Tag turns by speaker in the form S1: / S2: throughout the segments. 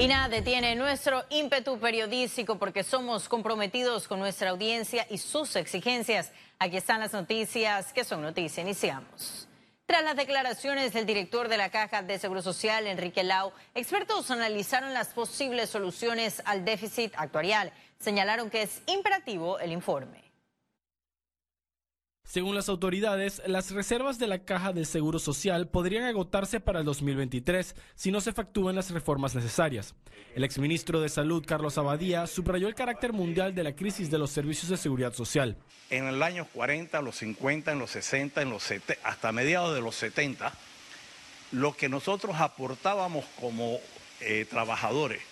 S1: Y nada detiene nuestro ímpetu periodístico porque somos comprometidos con nuestra audiencia y sus exigencias. Aquí están las noticias que son noticia. Iniciamos. Tras las declaraciones del director de la Caja de Seguro Social, Enrique Lau, expertos analizaron las posibles soluciones al déficit actuarial. Señalaron que es imperativo el informe.
S2: Según las autoridades, las reservas de la Caja del Seguro Social podrían agotarse para el 2023 si no se efectúan las reformas necesarias. El exministro de Salud, Carlos Abadía, subrayó el carácter mundial de la crisis de los servicios de seguridad social.
S3: En el año 40, los 50, en los 60, en los 70, hasta mediados de los 70, lo que nosotros aportábamos como eh, trabajadores,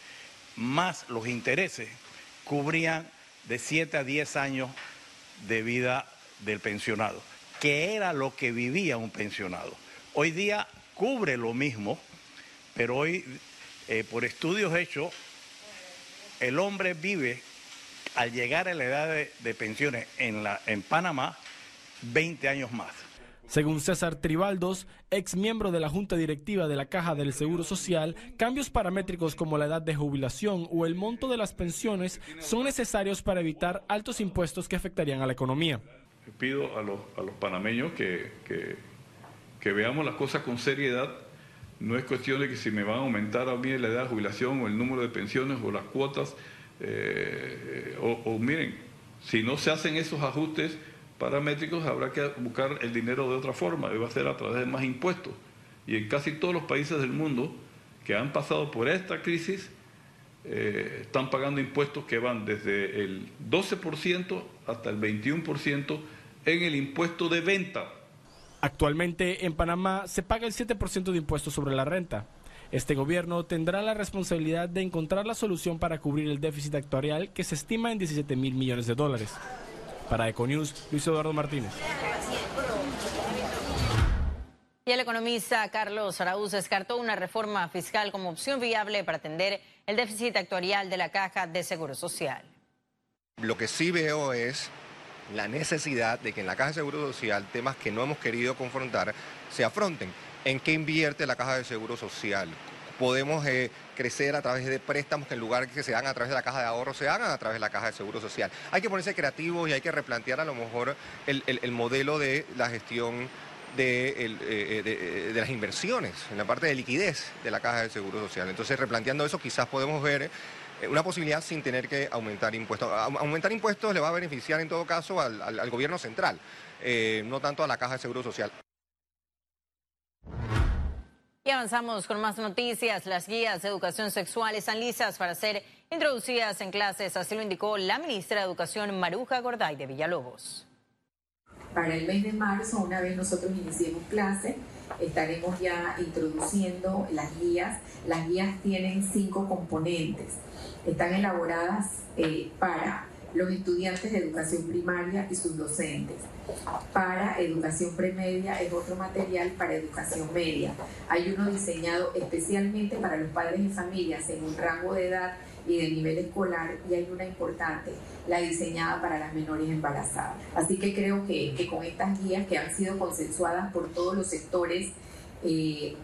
S3: más los intereses, cubrían de 7 a 10 años de vida del pensionado, que era lo que vivía un pensionado. Hoy día cubre lo mismo, pero hoy, eh, por estudios hechos, el hombre vive, al llegar a la edad de, pensiones en, la, en Panamá, 20 años más.
S2: Según César Tribaldos, ex miembro de la Junta Directiva de la Caja del Seguro Social, cambios paramétricos como la edad de jubilación o el monto de las pensiones son necesarios para evitar altos impuestos que afectarían a la economía
S4: pido a los, a los panameños que, que, veamos las cosas con seriedad. No es cuestión de que si me van a aumentar a mí la edad de jubilación o el número de pensiones o las cuotas, eh, o, miren, si no se hacen esos ajustes paramétricos habrá que buscar el dinero de otra forma, y va a ser a través de más impuestos. Y en casi todos los países del mundo que han pasado por esta crisis, eh, están pagando impuestos que van desde el 12% hasta el 21% en el impuesto de venta.
S2: Actualmente en Panamá se paga el 7% de impuestos sobre la renta. Este gobierno tendrá la responsabilidad de encontrar la solución para cubrir el déficit actuarial que se estima en 17 mil millones de dólares. Para Econews, Luis Eduardo Martínez.
S1: Y el economista Carlos Araúz descartó una reforma fiscal como opción viable para atender el déficit actuarial de la Caja de Seguro Social.
S5: Lo que sí veo es la necesidad de que en la Caja de Seguro Social temas que no hemos querido confrontar se afronten. ¿En qué invierte la Caja de Seguro Social? Podemos eh, crecer a través de préstamos que en lugar que se hagan a través de la caja de ahorro se hagan a través de la caja de seguro social. Hay que ponerse creativos y hay que replantear a lo mejor el modelo de la gestión de, eh, eh, de, las inversiones, en la parte de liquidez de la caja de seguro social. Entonces, replanteando eso, quizás podemos ver una posibilidad sin tener que aumentar impuestos. Aumentar impuestos le va a beneficiar en todo caso al, gobierno central, no tanto a la caja de seguro social.
S1: Y avanzamos con más noticias. Las guías de educación sexual están listas para ser introducidas en clases, así lo indicó la ministra de Educación Maruja Gorday de Villalobos
S6: para el mes de marzo, una vez nosotros iniciemos clase, estaremos ya introduciendo las guías. Las guías tienen cinco componentes. Están elaboradas eh, para los estudiantes de educación primaria y sus docentes. Para educación premedia es otro material para educación media. Hay uno diseñado especialmente para los padres y familias en un rango de edad y de nivel escolar y hay una importante, la diseñada para las menores embarazadas. Así que creo que, que con estas guías que han sido consensuadas por todos los sectores, eh,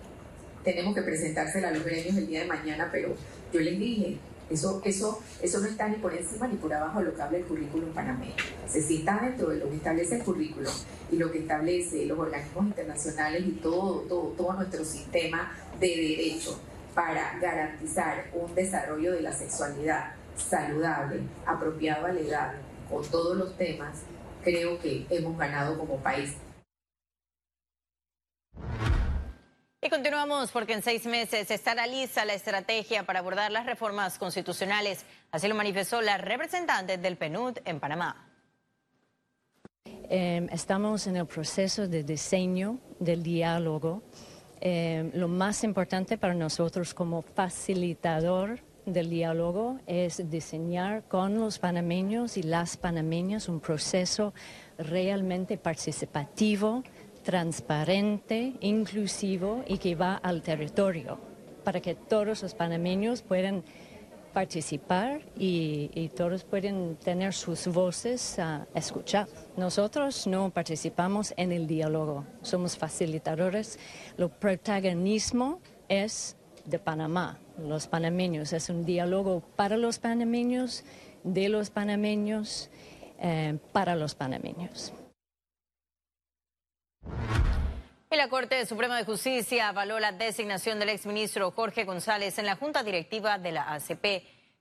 S6: tenemos que presentársela a los gremios el día de mañana, pero yo les dije, eso, eso, eso no está ni por encima ni por abajo de lo que habla el currículum panameño. Se sienta dentro de lo que establece el currículum y lo que establece los organismos internacionales y todo, todo, todo nuestro sistema de derecho para garantizar un desarrollo de la sexualidad saludable, apropiado a la edad, con todos los temas, creo que hemos ganado como país.
S1: Y continuamos porque en seis meses estará lista la estrategia para abordar las reformas constitucionales. Así lo manifestó la representante del PNUD en Panamá.
S7: Em, estamos en el proceso de diseño del diálogo eh, lo más importante para nosotros como facilitador del diálogo es diseñar con los panameños y las panameñas un proceso realmente participativo, transparente, inclusivo y que va al territorio para que todos los panameños puedan participar y, todos pueden tener sus voces a escuchar. Nosotros no participamos en el diálogo, somos facilitadores. Lo protagonismo es de Panamá, los panameños. Es un diálogo para los panameños, de los panameños, eh, para los panameños.
S1: Y la Corte Suprema de Justicia avaló la designación del exministro Jorge González en la Junta Directiva de la ACP.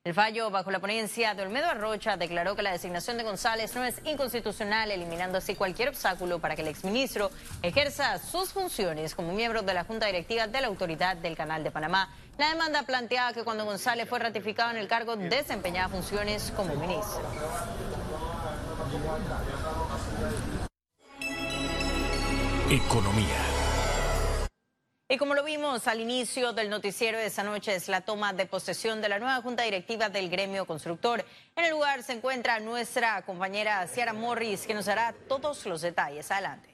S1: El fallo bajo la ponencia de Olmedo Arrocha declaró que la designación de González no es inconstitucional, eliminando así cualquier obstáculo para que el exministro ejerza sus funciones como miembro de la Junta Directiva de la Autoridad del Canal de Panamá. La demanda planteaba que cuando González fue ratificado en el cargo desempeñaba funciones como ministro.
S8: Economía.
S1: Y como lo vimos al inicio del noticiero de esta noche, es la toma de posesión de la nueva junta directiva del gremio constructor. En el lugar se encuentra nuestra compañera Ciara Morris, que nos dará todos los detalles. Adelante.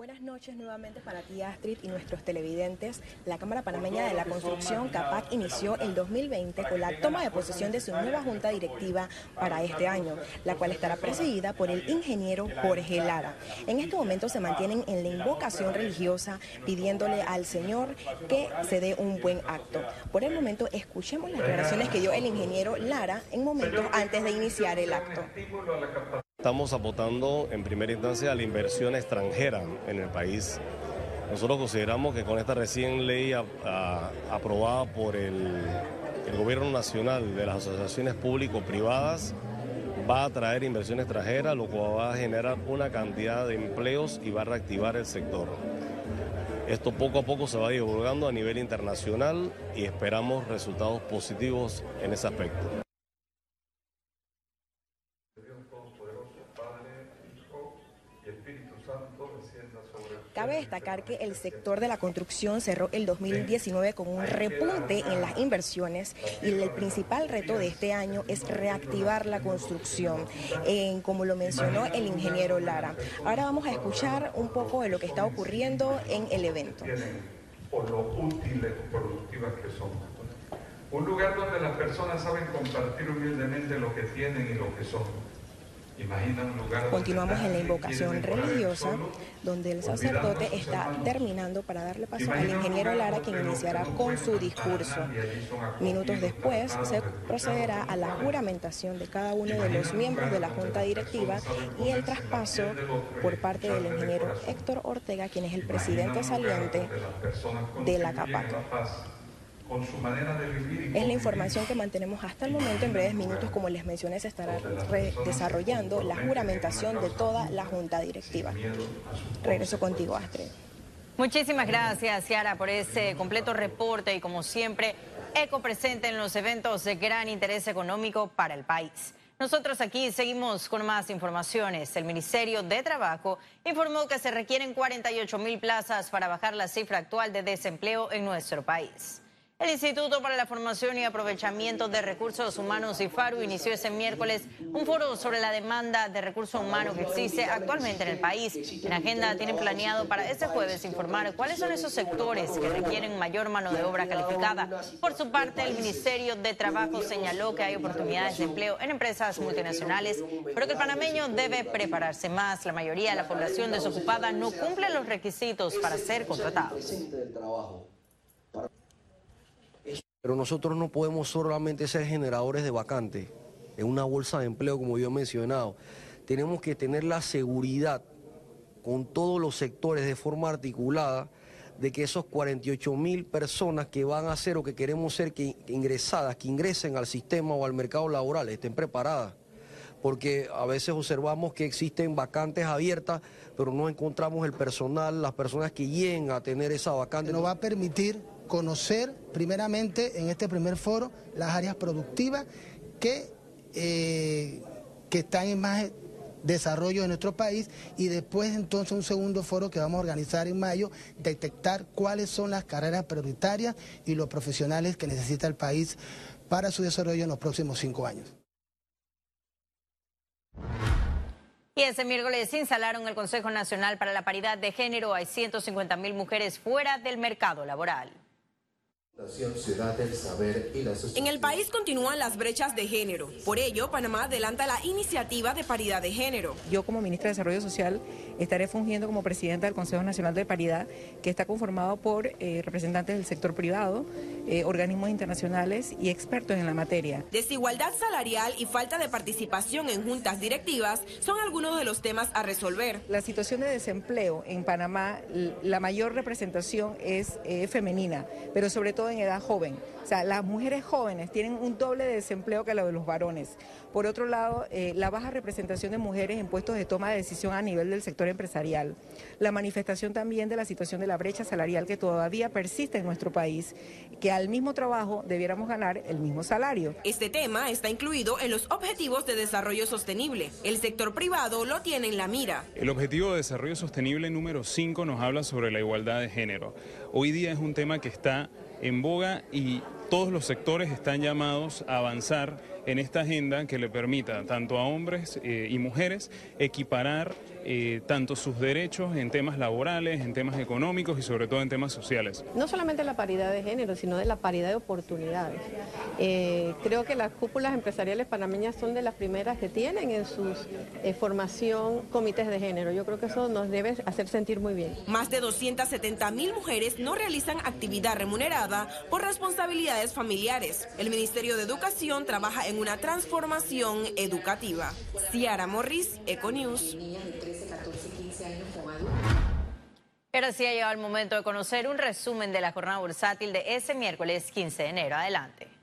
S9: Buenas noches nuevamente para ti Astrid y nuestros televidentes. La Cámara Panameña de la Construcción CAPAC inició el 2020 con la toma de posesión de su nueva junta directiva para este año, la cual estará presidida por el ingeniero Jorge Lara. En este momento se mantienen en la invocación religiosa pidiéndole al Señor que se dé un buen acto. Por el momento escuchemos las declaraciones que dio el ingeniero Lara en momentos antes de iniciar el acto.
S10: Estamos aportando en primera instancia a la inversión extranjera en el país. Nosotros consideramos que con esta recién ley aprobada por el, el Gobierno Nacional de las asociaciones público-privadas, va a atraer inversión extranjera, lo cual va a generar una cantidad de empleos y va a reactivar el sector. Esto poco a poco se va divulgando a nivel internacional y esperamos resultados positivos en ese aspecto.
S9: Cabe destacar que el sector de la construcción cerró el 2019 con un repunte en las inversiones y el principal reto de este año es reactivar la construcción, como lo mencionó el ingeniero Lara. Ahora vamos a escuchar un poco de lo que está ocurriendo en el evento.
S11: Por lo útiles productivas que son. Un lugar donde las personas saben compartir humildemente lo que tienen y lo que son
S9: Continuamos en la invocación religiosa, donde el sacerdote está terminando para darle paso al ingeniero Lara, quien iniciará con su discurso. Minutos después se procederá a la juramentación de cada uno de los miembros de la Junta Directiva y el traspaso por parte del ingeniero Héctor Ortega, quien es el presidente saliente de la CAPAC es la información que mantenemos hasta el momento. En breves minutos, como les mencioné, se estará desarrollando la juramentación de toda la Junta Directiva. Regreso contigo, Astrid.
S1: Muchísimas gracias, Ciara, por ese completo reporte y como siempre, eco presente en los eventos de gran interés económico para el país. Nosotros aquí seguimos con más informaciones. El Ministerio de Trabajo informó que se requieren 48 mil plazas para bajar la cifra actual de desempleo en nuestro país. El Instituto para la Formación y Aprovechamiento de Recursos Humanos IFARU inició ese miércoles un foro sobre la demanda de recursos humanos que existe actualmente en el país. En agenda tienen planeado para este jueves informar cuáles son esos sectores que requieren mayor mano de obra calificada. Por su parte, el Ministerio de Trabajo señaló que hay oportunidades de empleo en empresas multinacionales, pero que el panameño debe prepararse más. La mayoría de la población desocupada no cumple los requisitos para ser contratados.
S12: Pero nosotros no podemos solamente ser generadores de vacantes en una bolsa de empleo, como yo he mencionado. Tenemos que tener la seguridad con todos los sectores de forma articulada de que esos 48 mil personas que van a ser o que queremos ser que ingresadas, que ingresen al sistema o al mercado laboral, estén preparadas. Porque a veces observamos que existen vacantes abiertas, pero no encontramos el personal, las personas que lleguen a tener esa vacante.
S13: Nos va a permitir conocer primeramente en este primer foro las áreas productivas que, eh, que están en más desarrollo de nuestro país y después entonces un segundo foro que vamos a organizar en mayo, detectar cuáles son las carreras prioritarias y los profesionales que necesita el país para su desarrollo en los próximos cinco años.
S1: Y ese miércoles instalaron el Consejo Nacional para la Paridad de Género. Hay 150 mil mujeres fuera del mercado laboral.
S14: En el país continúan las brechas de género. Por ello, Panamá adelanta la iniciativa de paridad de género.
S15: Yo como ministra de Desarrollo Social
S8: estaré fungiendo como presidenta del Consejo Nacional de Paridad, que está conformado por eh, representantes del sector privado, eh, organismos internacionales y expertos en la materia.
S14: Desigualdad salarial y falta de participación en juntas directivas son algunos de los temas a resolver.
S8: La situación de desempleo en Panamá, la mayor representación es eh, femenina, pero sobre todo en edad joven. O sea, las mujeres jóvenes tienen un doble de desempleo que lo de los varones. Por otro lado, eh, la baja representación de mujeres en puestos de toma de decisión a nivel del sector empresarial. La manifestación también de la situación de la brecha salarial que todavía persiste en nuestro país, que al mismo trabajo debiéramos ganar el mismo salario.
S14: Este tema está incluido en los Objetivos de Desarrollo Sostenible. El sector privado lo tiene en la mira.
S15: El Objetivo de Desarrollo Sostenible número 5 nos habla sobre la igualdad de género. Hoy día es un tema que está en boga y todos los sectores están llamados a avanzar en esta agenda que le permita tanto a hombres eh, y mujeres equiparar eh, tanto sus derechos en temas laborales, en temas económicos y sobre todo en temas sociales.
S16: No solamente la paridad de género, sino de la paridad de oportunidades. Eh, creo que las cúpulas empresariales panameñas son de las primeras que tienen en su formación comités de género. Yo creo que eso nos debe hacer sentir muy bien.
S14: Más de 270 mil mujeres no realizan actividad remunerada por familiares. El Ministerio de Educación trabaja en una transformación educativa. Ciara Morris, Econews.
S1: Pero sí ha llegado el momento de conocer un resumen de la jornada bursátil de ese miércoles 15 de enero. Adelante.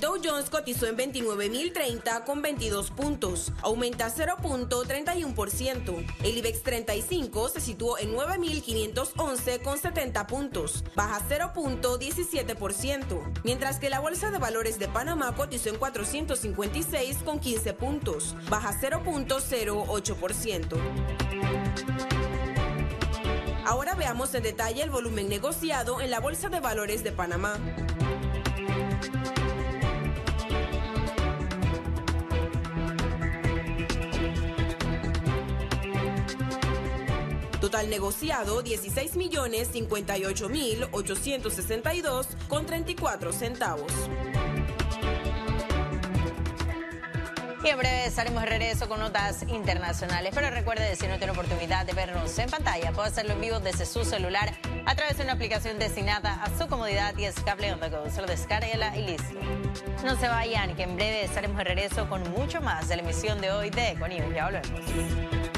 S14: Dow Jones cotizó en 29.030 con 22 puntos, aumenta 0.31%. El IBEX 35 se situó en 9.511 con 70 puntos, baja 0.17%, mientras que la Bolsa de Valores de Panamá cotizó en 456 con 15 puntos, baja 0.08%. Ahora veamos en detalle el volumen negociado en la Bolsa de Valores de Panamá. Total negociado 16 millones 58 mil 862 con 34 centavos.
S1: Y en breve estaremos de regreso con notas internacionales. Pero recuerde, si no tiene oportunidad de vernos en pantalla, puede hacerlo en vivo desde su celular a través de una aplicación destinada a su comodidad y es cable on the go. Solo descárguela y listo. No se vayan, que en breve estaremos de regreso con mucho más de la emisión de hoy de Econius. Ya volvemos.